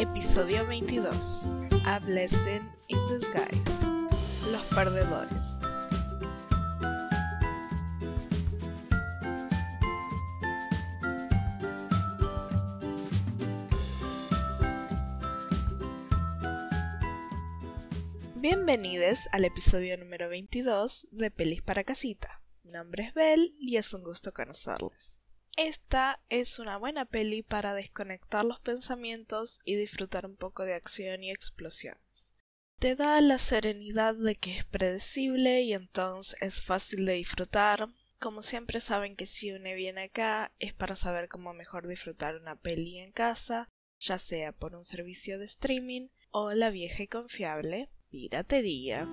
Episodio 22. A Blessing in Disguise. Los perdedores. Bienvenidos al episodio número 22 de Pelis para Casita. Mi nombre es Belle y es un gusto conocerles. Esta es una buena peli para desconectar los pensamientos y disfrutar un poco de acción y explosiones. Te da la serenidad de que es predecible y entonces es fácil de disfrutar. Como siempre saben que si uno viene acá es para saber cómo mejor disfrutar una peli en casa, ya sea por un servicio de streaming o la vieja y confiable piratería.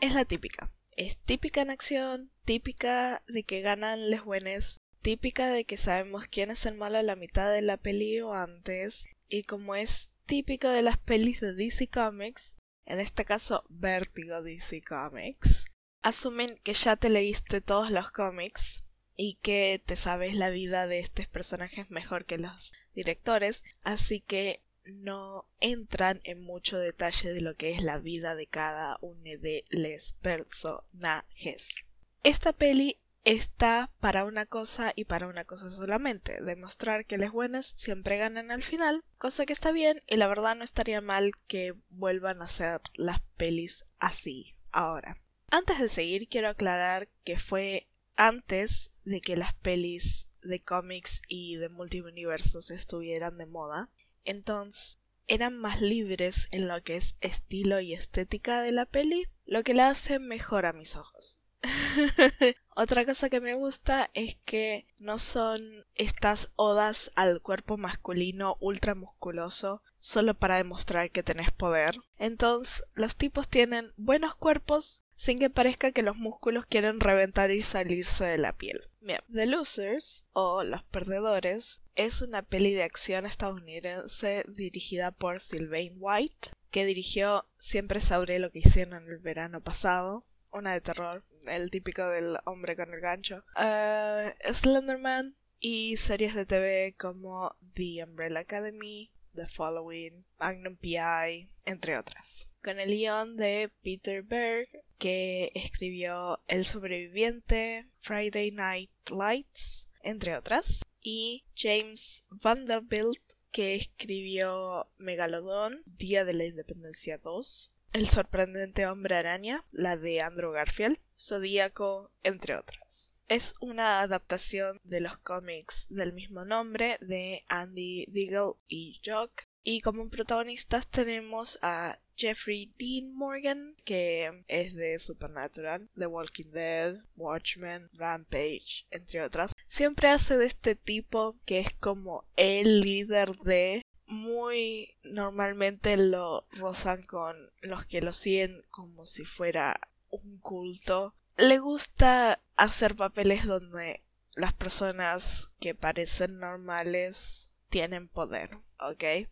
Es la típica. Es típica en acción, típica de que ganan los buenos, típica de que sabemos quién es el malo a la mitad de la peli o antes, y como es típico de las pelis de DC Comics, en este caso Vertigo DC Comics, asumen que ya te leíste todos los cómics y que te sabes la vida de estos personajes mejor que los directores, así que no entran en mucho detalle de lo que es la vida de cada uno de los personajes. Esta peli está para una cosa y para una cosa solamente, demostrar que las buenas siempre ganan al final, cosa que está bien y la verdad no estaría mal que vuelvan a hacer las pelis así ahora. Antes de seguir quiero aclarar que fue antes de que las pelis de cómics y de multiversos estuvieran de moda entonces eran más libres en lo que es estilo y estética de la peli, lo que la hace mejor a mis ojos. Otra cosa que me gusta es que no son estas odas al cuerpo masculino ultra musculoso solo para demostrar que tenés poder. Entonces, los tipos tienen buenos cuerpos sin que parezca que los músculos quieren reventar y salirse de la piel. The Losers o Los Perdedores es una peli de acción estadounidense dirigida por Sylvain White, que dirigió Siempre sabré lo que hicieron el verano pasado, una de terror, el típico del hombre con el gancho, uh, Slenderman y series de TV como The Umbrella Academy, The Following, Magnum PI, entre otras. Con el guion de Peter Berg, que escribió El sobreviviente, Friday Night Lights, entre otras, y James Vanderbilt, que escribió Megalodon, Día de la Independencia 2, El sorprendente hombre araña, la de Andrew Garfield, Zodíaco, entre otras. Es una adaptación de los cómics del mismo nombre de Andy Deagle y Jock. Y como protagonistas tenemos a Jeffrey Dean Morgan, que es de Supernatural, The Walking Dead, Watchmen, Rampage, entre otras. Siempre hace de este tipo que es como el líder de muy normalmente lo rozan con los que lo siguen como si fuera un culto le gusta hacer papeles donde las personas que parecen normales tienen poder, ¿ok?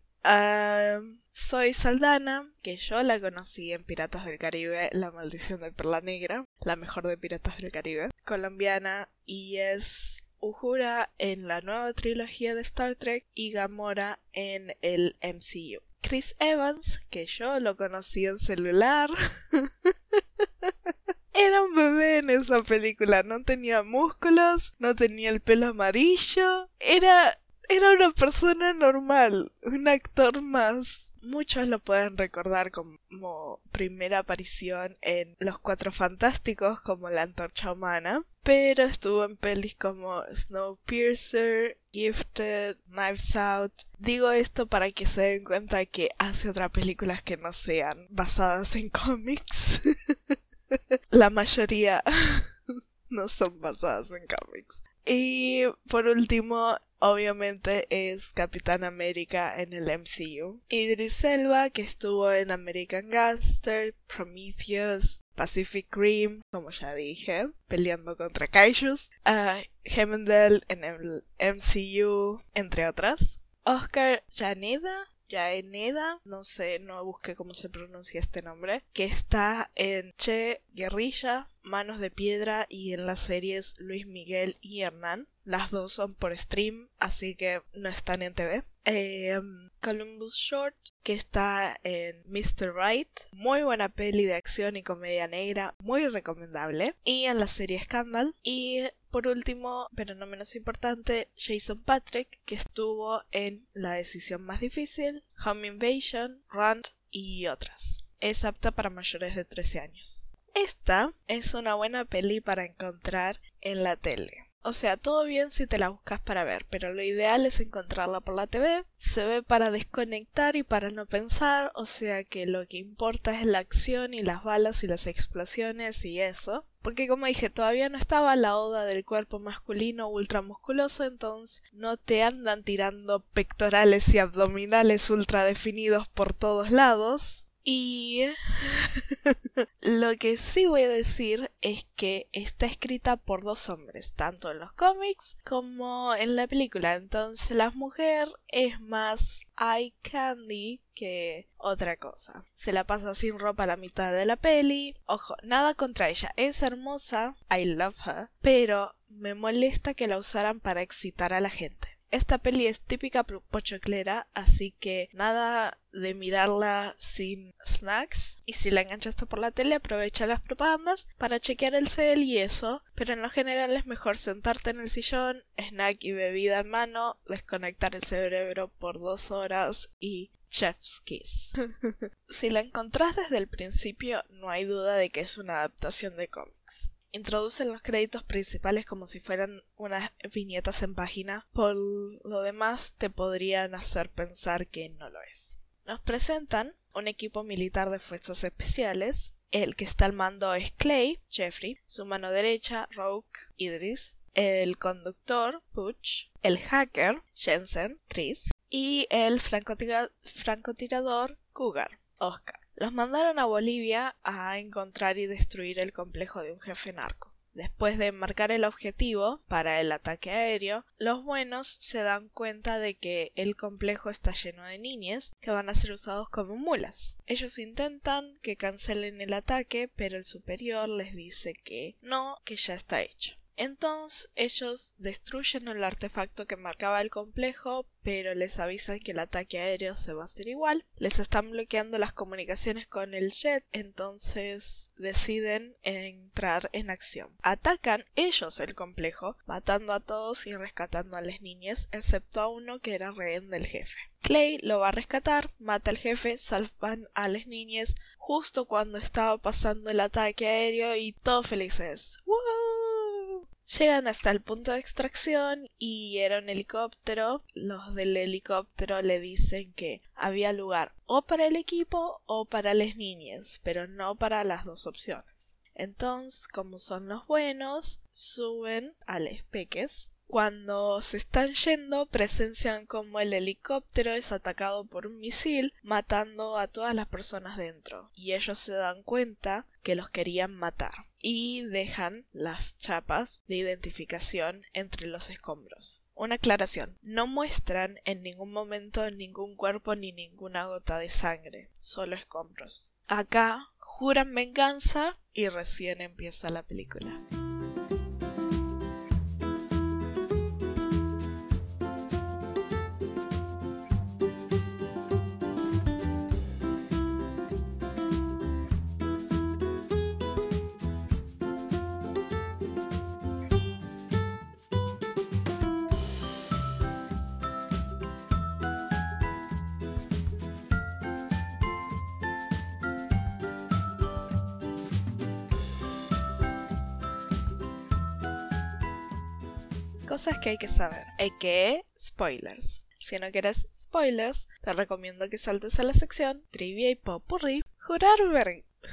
Soy Saldana, que yo la conocí en Piratas del Caribe, La Maldición de Perla Negra, la mejor de Piratas del Caribe, colombiana, y es Uhura en la nueva trilogía de Star Trek y Gamora en el MCU. Chris Evans, que yo lo conocí en celular. Era un bebé en esa película, no tenía músculos, no tenía el pelo amarillo, era era una persona normal, un actor más. Muchos lo pueden recordar como primera aparición en Los Cuatro Fantásticos como la antorcha humana, pero estuvo en pelis como Snowpiercer, Gifted, Knives Out. Digo esto para que se den cuenta que hace otras películas que no sean basadas en cómics. La mayoría no son basadas en cómics. Y por último, obviamente es Capitán América en el MCU. Idris Elba, que estuvo en American Gangster, Prometheus, Pacific Rim, como ya dije, peleando contra Kaijus, Hemendel en el MCU, entre otras. Oscar Janeda, no sé, no busqué cómo se pronuncia este nombre, que está en Che Guerrilla, Manos de Piedra y en las series Luis Miguel y Hernán. Las dos son por stream, así que no están en TV. Em, Columbus Short, que está en Mr. Right. Muy buena peli de acción y comedia negra, muy recomendable. Y en la serie Scandal. Y por último, pero no menos importante, Jason Patrick, que estuvo en La decisión más difícil, Home Invasion, Rant y otras. Es apta para mayores de 13 años. Esta es una buena peli para encontrar en la tele. O sea, todo bien si te la buscas para ver, pero lo ideal es encontrarla por la TV. Se ve para desconectar y para no pensar, o sea que lo que importa es la acción y las balas y las explosiones y eso. Porque como dije, todavía no estaba la oda del cuerpo masculino ultramusculoso, entonces no te andan tirando pectorales y abdominales ultra definidos por todos lados. Y lo que sí voy a decir es que está escrita por dos hombres, tanto en los cómics como en la película. Entonces la mujer es más eye candy que otra cosa. Se la pasa sin ropa a la mitad de la peli. Ojo, nada contra ella. Es hermosa. I love her. Pero me molesta que la usaran para excitar a la gente. Esta peli es típica pochoclera, así que nada de mirarla sin snacks. Y si la enganchaste por la tele, aprovecha las propagandas para chequear el cel y eso. Pero en lo general es mejor sentarte en el sillón, snack y bebida en mano, desconectar el cerebro por dos horas y Chef's Kiss. si la encontrás desde el principio, no hay duda de que es una adaptación de cómics introducen los créditos principales como si fueran unas viñetas en página. Por lo demás, te podrían hacer pensar que no lo es. Nos presentan un equipo militar de fuerzas especiales. El que está al mando es Clay, Jeffrey, su mano derecha, Rogue, Idris, el conductor, Butch, el hacker, Jensen, Chris, y el francotirador, Cougar, Oscar. Los mandaron a Bolivia a encontrar y destruir el complejo de un jefe narco. Después de marcar el objetivo para el ataque aéreo, los buenos se dan cuenta de que el complejo está lleno de niñas que van a ser usados como mulas. Ellos intentan que cancelen el ataque, pero el superior les dice que no, que ya está hecho. Entonces ellos destruyen el artefacto que marcaba el complejo, pero les avisan que el ataque aéreo se va a hacer igual. Les están bloqueando las comunicaciones con el jet, entonces deciden entrar en acción. Atacan ellos el complejo, matando a todos y rescatando a las niñas, excepto a uno que era rehén del jefe. Clay lo va a rescatar, mata al jefe, salvan a las niñas justo cuando estaba pasando el ataque aéreo y todos felices. Llegan hasta el punto de extracción y era un helicóptero. Los del helicóptero le dicen que había lugar o para el equipo o para las niñas, pero no para las dos opciones. Entonces, como son los buenos, suben a los peques. Cuando se están yendo, presencian como el helicóptero es atacado por un misil, matando a todas las personas dentro. Y ellos se dan cuenta que los querían matar y dejan las chapas de identificación entre los escombros. Una aclaración, no muestran en ningún momento ningún cuerpo ni ninguna gota de sangre, solo escombros. Acá juran venganza y recién empieza la película. Cosas que hay que saber. Que spoilers. Si no quieres spoilers, te recomiendo que saltes a la sección Trivia y Popurrí. Jurar,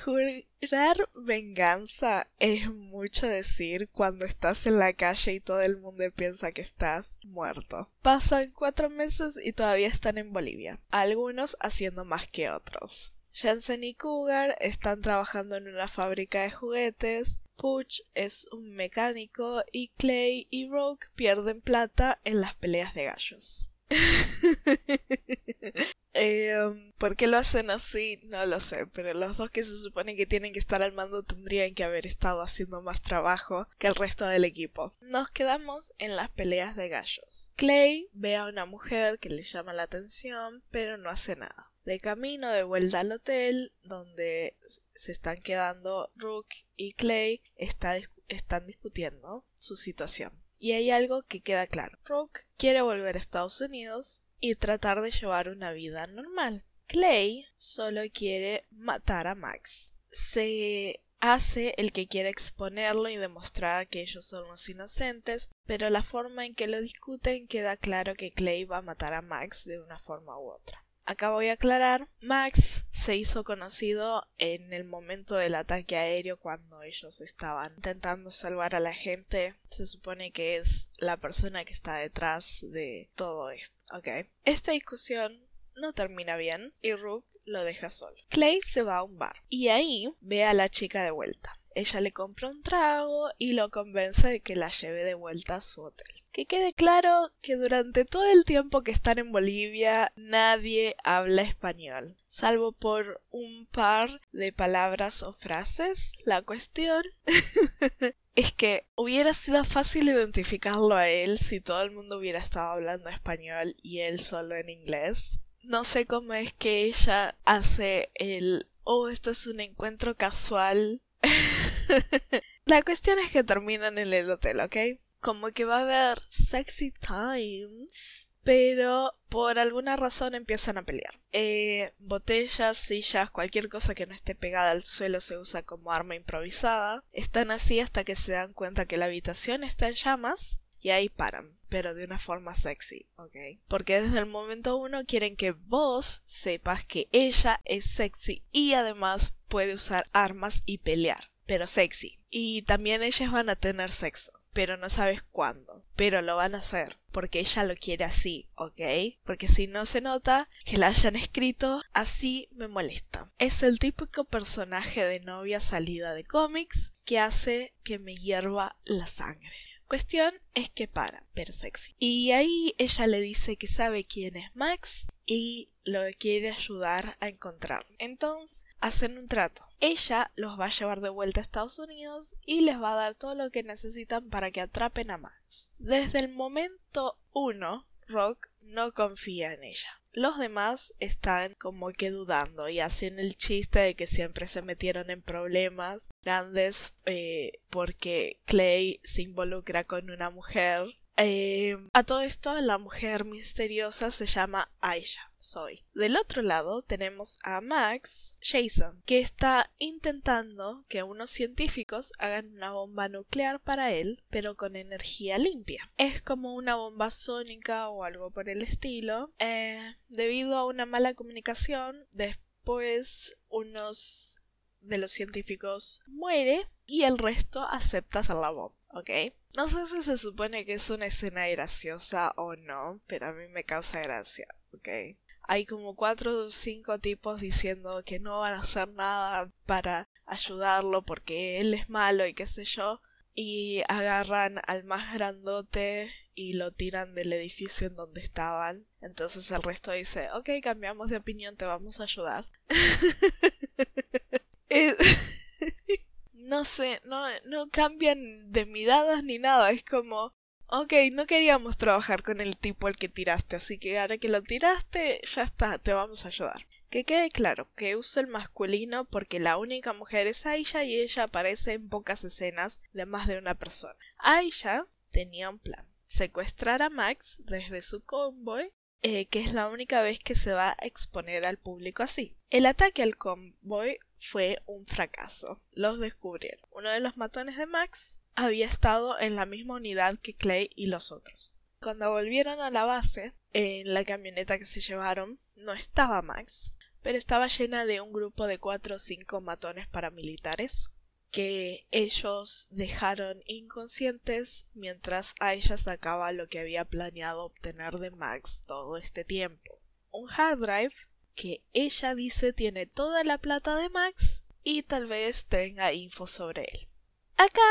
Jurar venganza es mucho decir cuando estás en la calle y todo el mundo piensa que estás muerto. Pasan cuatro meses y todavía están en Bolivia, algunos haciendo más que otros. Jensen y Cougar están trabajando en una fábrica de juguetes, Pooch es un mecánico y Clay y Rogue pierden plata en las peleas de gallos. Eh, ¿Por qué lo hacen así? No lo sé, pero los dos que se supone que tienen que estar al mando tendrían que haber estado haciendo más trabajo que el resto del equipo. Nos quedamos en las peleas de gallos. Clay ve a una mujer que le llama la atención, pero no hace nada. De camino de vuelta al hotel, donde se están quedando Rook y Clay, están discutiendo su situación. Y hay algo que queda claro. Rook quiere volver a Estados Unidos y tratar de llevar una vida normal. Clay solo quiere matar a Max. Se hace el que quiere exponerlo y demostrar que ellos son los inocentes, pero la forma en que lo discuten queda claro que Clay va a matar a Max de una forma u otra. Acá voy a aclarar, Max se hizo conocido en el momento del ataque aéreo cuando ellos estaban intentando salvar a la gente. Se supone que es la persona que está detrás de todo esto, ¿ok? Esta discusión no termina bien y Rook lo deja solo. Clay se va a un bar y ahí ve a la chica de vuelta. Ella le compra un trago y lo convence de que la lleve de vuelta a su hotel. Que quede claro que durante todo el tiempo que están en Bolivia nadie habla español, salvo por un par de palabras o frases. La cuestión es que hubiera sido fácil identificarlo a él si todo el mundo hubiera estado hablando español y él solo en inglés. No sé cómo es que ella hace el oh, esto es un encuentro casual. La cuestión es que terminan en el hotel, ¿ok? como que va a haber sexy times, pero por alguna razón empiezan a pelear. Eh, botellas, sillas, cualquier cosa que no esté pegada al suelo se usa como arma improvisada. Están así hasta que se dan cuenta que la habitación está en llamas y ahí paran, pero de una forma sexy, ¿ok? Porque desde el momento uno quieren que vos sepas que ella es sexy y además puede usar armas y pelear, pero sexy. Y también ellas van a tener sexo pero no sabes cuándo. Pero lo van a hacer, porque ella lo quiere así, ¿ok? Porque si no se nota que la hayan escrito, así me molesta. Es el típico personaje de novia salida de cómics que hace que me hierva la sangre. Cuestión es que para, pero sexy. Y ahí ella le dice que sabe quién es Max y lo quiere ayudar a encontrarlo. Entonces hacen un trato. Ella los va a llevar de vuelta a Estados Unidos y les va a dar todo lo que necesitan para que atrapen a Max. Desde el momento uno, Rock no confía en ella. Los demás están como que dudando y hacen el chiste de que siempre se metieron en problemas grandes eh, porque Clay se involucra con una mujer eh, a todo esto, la mujer misteriosa se llama Aisha. Soy. Del otro lado tenemos a Max Jason, que está intentando que unos científicos hagan una bomba nuclear para él, pero con energía limpia. Es como una bomba sónica o algo por el estilo. Eh, debido a una mala comunicación, después unos de los científicos muere y el resto acepta hacer la bomba. ¿Ok? No sé si se supone que es una escena graciosa o no, pero a mí me causa gracia, ¿ok? Hay como cuatro o cinco tipos diciendo que no van a hacer nada para ayudarlo porque él es malo y qué sé yo, y agarran al más grandote y lo tiran del edificio en donde estaban. Entonces el resto dice, ok, cambiamos de opinión, te vamos a ayudar. no sé, no, no cambian de miradas ni nada, es como, ok, no queríamos trabajar con el tipo al que tiraste, así que ahora que lo tiraste, ya está, te vamos a ayudar. Que quede claro que uso el masculino porque la única mujer es Aisha y ella aparece en pocas escenas de más de una persona. Aisha tenía un plan, secuestrar a Max desde su convoy eh, que es la única vez que se va a exponer al público así. El ataque al convoy fue un fracaso. Los descubrieron. Uno de los matones de Max había estado en la misma unidad que Clay y los otros. Cuando volvieron a la base, en la camioneta que se llevaron, no estaba Max, pero estaba llena de un grupo de cuatro o cinco matones paramilitares que ellos dejaron inconscientes mientras ella sacaba lo que había planeado obtener de Max todo este tiempo. Un hard drive que ella dice tiene toda la plata de Max y tal vez tenga info sobre él. Acá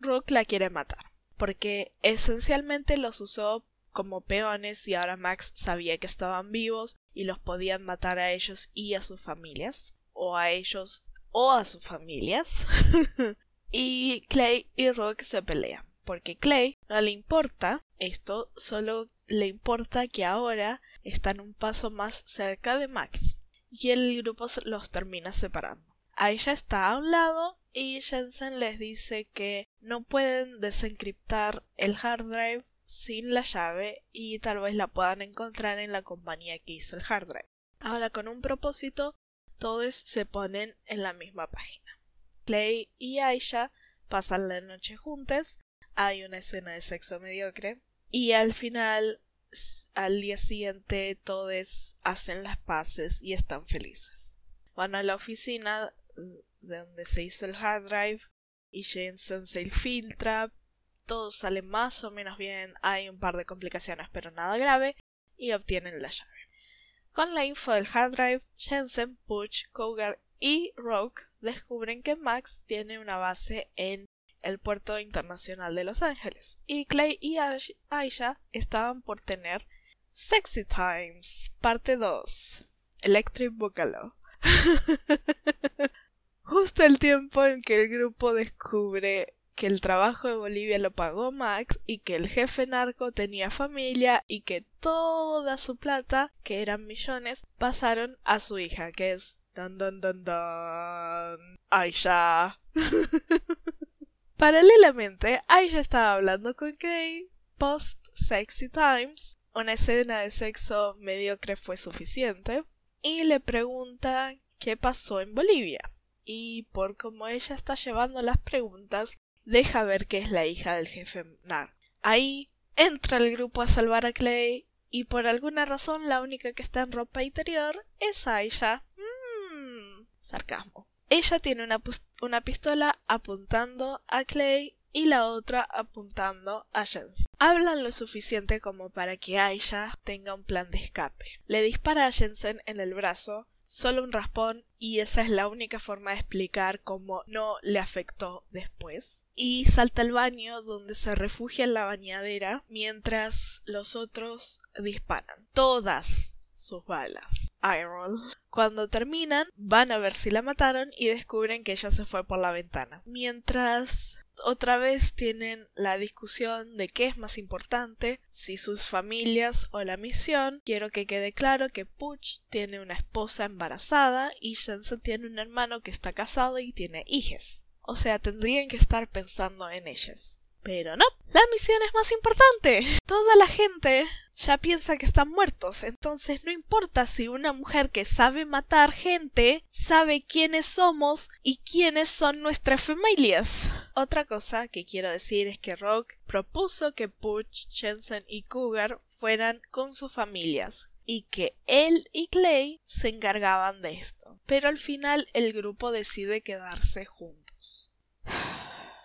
Rook la quiere matar, porque esencialmente los usó como peones y ahora Max sabía que estaban vivos y los podían matar a ellos y a sus familias, o a ellos o a sus familias. y Clay y Rock se pelean, porque Clay no le importa esto, solo le importa que ahora están un paso más cerca de Max, y el grupo los termina separando. A ella está a un lado y Jensen les dice que no pueden desencriptar el hard drive sin la llave y tal vez la puedan encontrar en la compañía que hizo el hard drive. Ahora con un propósito todos se ponen en la misma página. Clay y Aisha pasan la noche juntas, hay una escena de sexo mediocre y al final, al día siguiente, todos hacen las paces y están felices. Van a la oficina de donde se hizo el hard drive y Jensen se filtra, todo sale más o menos bien, hay un par de complicaciones pero nada grave y obtienen la llave. Con la info del hard drive, Jensen, Butch, Cougar y Rogue descubren que Max tiene una base en el puerto internacional de Los Ángeles y Clay y Aisha estaban por tener Sexy Times, parte 2, Electric Boogaloo. Justo el tiempo en que el grupo descubre que el trabajo de Bolivia lo pagó Max y que el jefe narco tenía familia y que toda su plata, que eran millones, pasaron a su hija, que es dan dan dan dan Aisha. Paralelamente, Aisha estaba hablando con Kay post Sexy Times. Una escena de sexo mediocre fue suficiente. Y le pregunta qué pasó en Bolivia. Y por cómo ella está llevando las preguntas, deja ver que es la hija del jefe Nar. Ahí entra el grupo a salvar a Clay y por alguna razón la única que está en ropa interior es Aisha. Mmm, sarcasmo. Ella tiene una, una pistola apuntando a Clay y la otra apuntando a Jensen. Hablan lo suficiente como para que Aisha tenga un plan de escape. Le dispara a Jensen en el brazo solo un raspón y esa es la única forma de explicar cómo no le afectó después. Y salta al baño donde se refugia en la bañadera mientras los otros disparan. Todas sus balas. Iron. Cuando terminan, van a ver si la mataron y descubren que ella se fue por la ventana. Mientras otra vez tienen la discusión de qué es más importante, si sus familias o la misión. Quiero que quede claro que Puch tiene una esposa embarazada y Jensen tiene un hermano que está casado y tiene hijas. O sea, tendrían que estar pensando en ellas. Pero no, la misión es más importante. Toda la gente ya piensa que están muertos, entonces no importa si una mujer que sabe matar gente sabe quiénes somos y quiénes son nuestras familias. Otra cosa que quiero decir es que Rock propuso que Butch, Jensen y Cougar fueran con sus familias y que él y Clay se encargaban de esto. Pero al final el grupo decide quedarse juntos.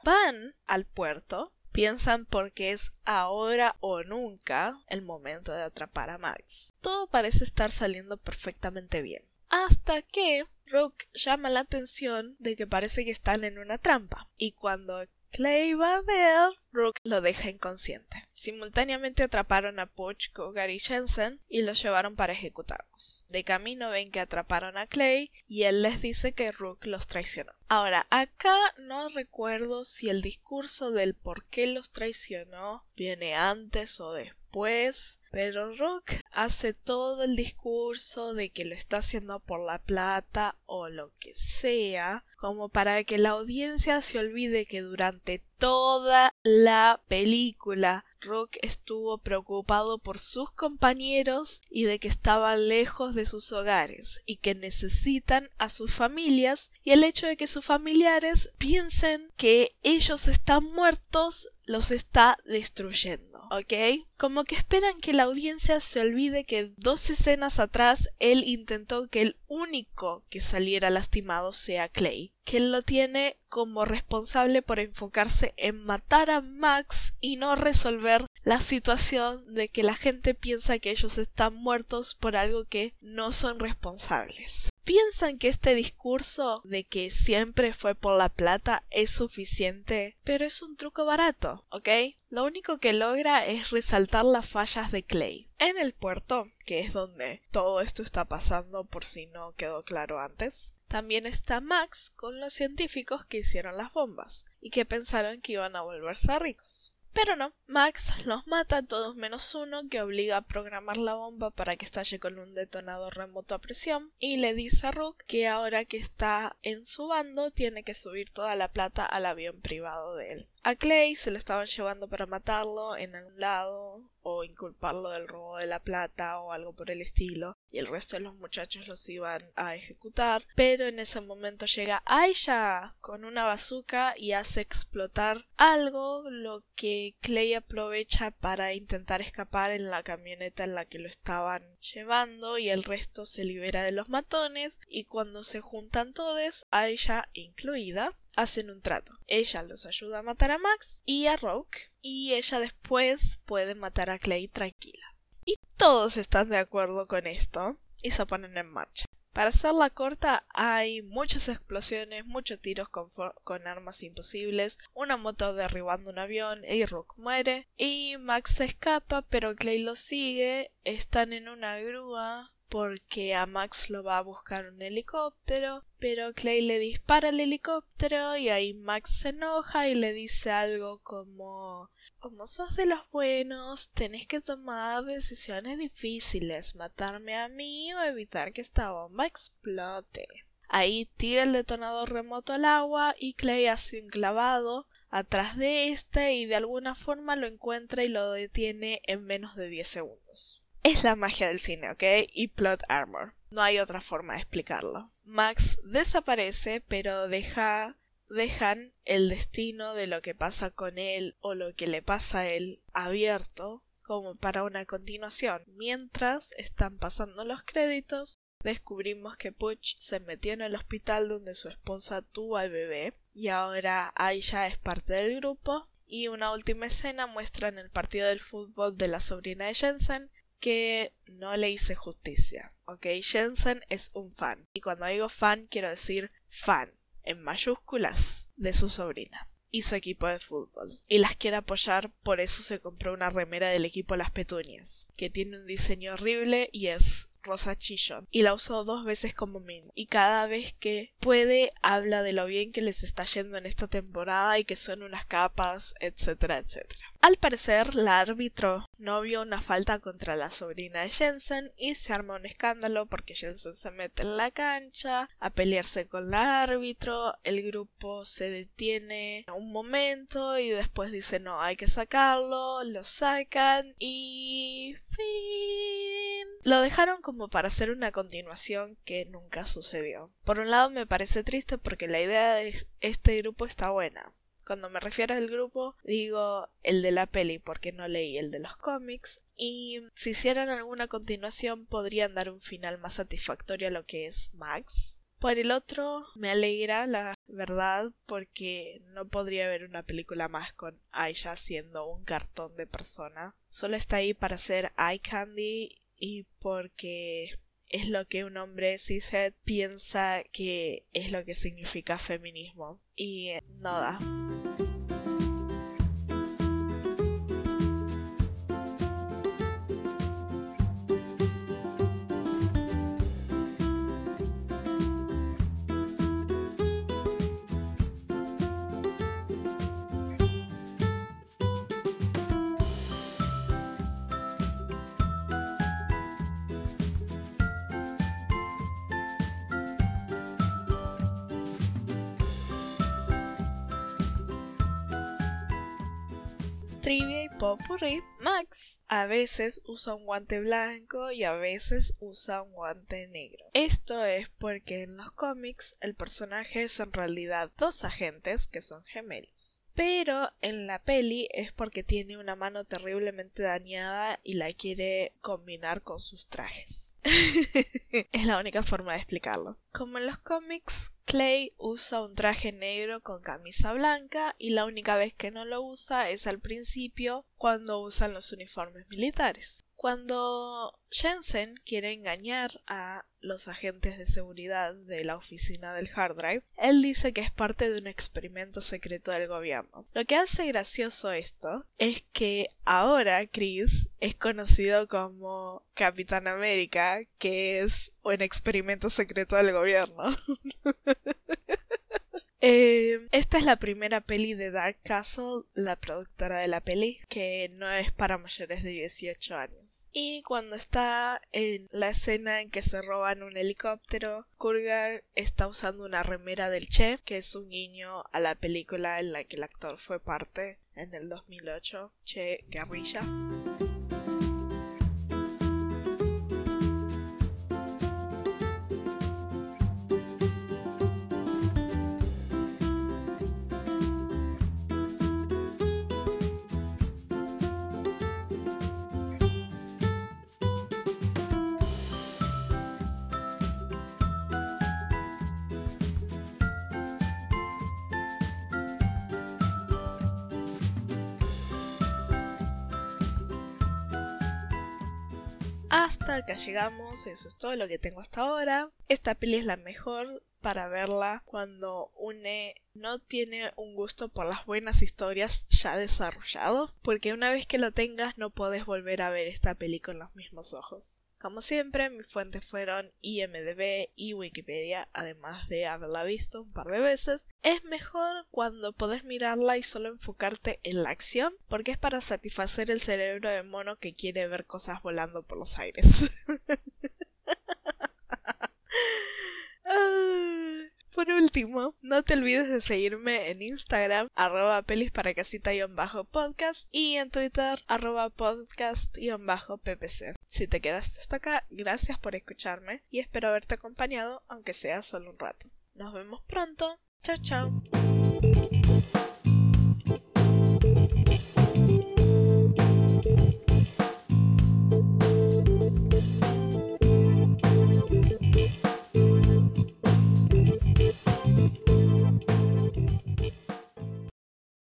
Van al puerto, piensan porque es ahora o nunca el momento de atrapar a Max. Todo parece estar saliendo perfectamente bien. Hasta que Rook llama la atención de que parece que están en una trampa. Y cuando Clay ver, Rook lo deja inconsciente. Simultáneamente atraparon a Puch, Cougar y Jensen y los llevaron para ejecutarlos. De camino ven que atraparon a Clay y él les dice que Rook los traicionó. Ahora, acá no recuerdo si el discurso del por qué los traicionó viene antes o después, pero Rook hace todo el discurso de que lo está haciendo por la plata o lo que sea, como para que la audiencia se olvide que durante toda la película Rook estuvo preocupado por sus compañeros y de que estaban lejos de sus hogares y que necesitan a sus familias y el hecho de que sus familiares piensen que ellos están muertos los está destruyendo, ¿ok? Como que esperan que la audiencia se olvide que dos escenas atrás él intentó que el único que saliera lastimado sea Clay, que él lo tiene como responsable por enfocarse en matar a Max y no resolver la situación de que la gente piensa que ellos están muertos por algo que no son responsables. Piensan que este discurso de que siempre fue por la plata es suficiente, pero es un truco barato, ¿ok? Lo único que logra es resaltar las fallas de Clay. En el puerto, que es donde todo esto está pasando por si no quedó claro antes, también está Max con los científicos que hicieron las bombas y que pensaron que iban a volverse ricos. Pero no, Max los mata todos menos uno que obliga a programar la bomba para que estalle con un detonador remoto a presión y le dice a Rook que ahora que está en su bando tiene que subir toda la plata al avión privado de él. A Clay se lo estaban llevando para matarlo en algún lado o inculparlo del robo de la plata o algo por el estilo y el resto de los muchachos los iban a ejecutar. Pero en ese momento llega Aisha con una bazooka y hace explotar algo lo que Clay aprovecha para intentar escapar en la camioneta en la que lo estaban llevando y el resto se libera de los matones y cuando se juntan todos Aisha incluida hacen un trato. Ella los ayuda a matar a Max y a Rogue y ella después puede matar a Clay tranquila. Y todos están de acuerdo con esto y se ponen en marcha. Para hacerla corta, hay muchas explosiones, muchos tiros con, con, armas imposibles, una moto derribando un avión y Rook muere, y Max se escapa, pero Clay lo sigue, están en una grúa, porque a Max lo va a buscar un helicóptero, pero Clay le dispara al helicóptero y ahí Max se enoja y le dice algo como como sos de los buenos, tenés que tomar decisiones difíciles, matarme a mí o evitar que esta bomba explote. Ahí tira el detonador remoto al agua y Clay hace un clavado atrás de este y de alguna forma lo encuentra y lo detiene en menos de 10 segundos. Es la magia del cine, ¿ok? Y plot armor. No hay otra forma de explicarlo. Max desaparece, pero deja dejan el destino de lo que pasa con él o lo que le pasa a él abierto como para una continuación. Mientras están pasando los créditos, descubrimos que Butch se metió en el hospital donde su esposa tuvo al bebé y ahora Aisha es parte del grupo y una última escena muestra en el partido del fútbol de la sobrina de Jensen que no le hice justicia. Ok, Jensen es un fan. Y cuando digo fan, quiero decir fan, en mayúsculas, de su sobrina y su equipo de fútbol. Y las quiere apoyar, por eso se compró una remera del equipo Las Petunias, que tiene un diseño horrible y es rosa chillón y la usó dos veces como mínimo y cada vez que puede habla de lo bien que les está yendo en esta temporada y que son unas capas etcétera etcétera. Al parecer la árbitro no vio una falta contra la sobrina de Jensen y se arma un escándalo porque Jensen se mete en la cancha a pelearse con la árbitro el grupo se detiene un momento y después dice no hay que sacarlo lo sacan y fin lo dejaron como para hacer una continuación que nunca sucedió. Por un lado me parece triste porque la idea de este grupo está buena. Cuando me refiero al grupo, digo el de la peli porque no leí el de los cómics. Y si hicieran alguna continuación podrían dar un final más satisfactorio a lo que es Max. Por el otro, me alegra la verdad porque no podría haber una película más con Aisha siendo un cartón de persona. Solo está ahí para hacer eye candy y porque es lo que un hombre cishet piensa que es lo que significa feminismo. Y nada. Trivia y popurrí, Max a veces usa un guante blanco y a veces usa un guante negro. Esto es porque en los cómics el personaje es en realidad dos agentes que son gemelos. Pero en la peli es porque tiene una mano terriblemente dañada y la quiere combinar con sus trajes. es la única forma de explicarlo. Como en los cómics, Clay usa un traje negro con camisa blanca y la única vez que no lo usa es al principio cuando usan los uniformes militares. Cuando Jensen quiere engañar a los agentes de seguridad de la oficina del hard drive, él dice que es parte de un experimento secreto del gobierno. Lo que hace gracioso esto es que ahora Chris es conocido como Capitán América, que es un experimento secreto del gobierno. Eh, esta es la primera peli de Dark Castle, la productora de la peli, que no es para mayores de 18 años. Y cuando está en la escena en que se roban un helicóptero, Kurgar está usando una remera del Che, que es un guiño a la película en la que el actor fue parte en el 2008, Che Guerrilla. Llegamos, eso es todo lo que tengo hasta ahora. Esta peli es la mejor para verla cuando une no tiene un gusto por las buenas historias ya desarrollado, porque una vez que lo tengas no puedes volver a ver esta peli con los mismos ojos. Como siempre, mis fuentes fueron IMDB y Wikipedia, además de haberla visto un par de veces. Es mejor cuando podés mirarla y solo enfocarte en la acción, porque es para satisfacer el cerebro de mono que quiere ver cosas volando por los aires. Por último, no te olvides de seguirme en Instagram, arroba pelis para casita-podcast y en Twitter, arroba podcast-ppc. Si te quedaste hasta acá, gracias por escucharme y espero haberte acompañado, aunque sea solo un rato. Nos vemos pronto. Chao, chao.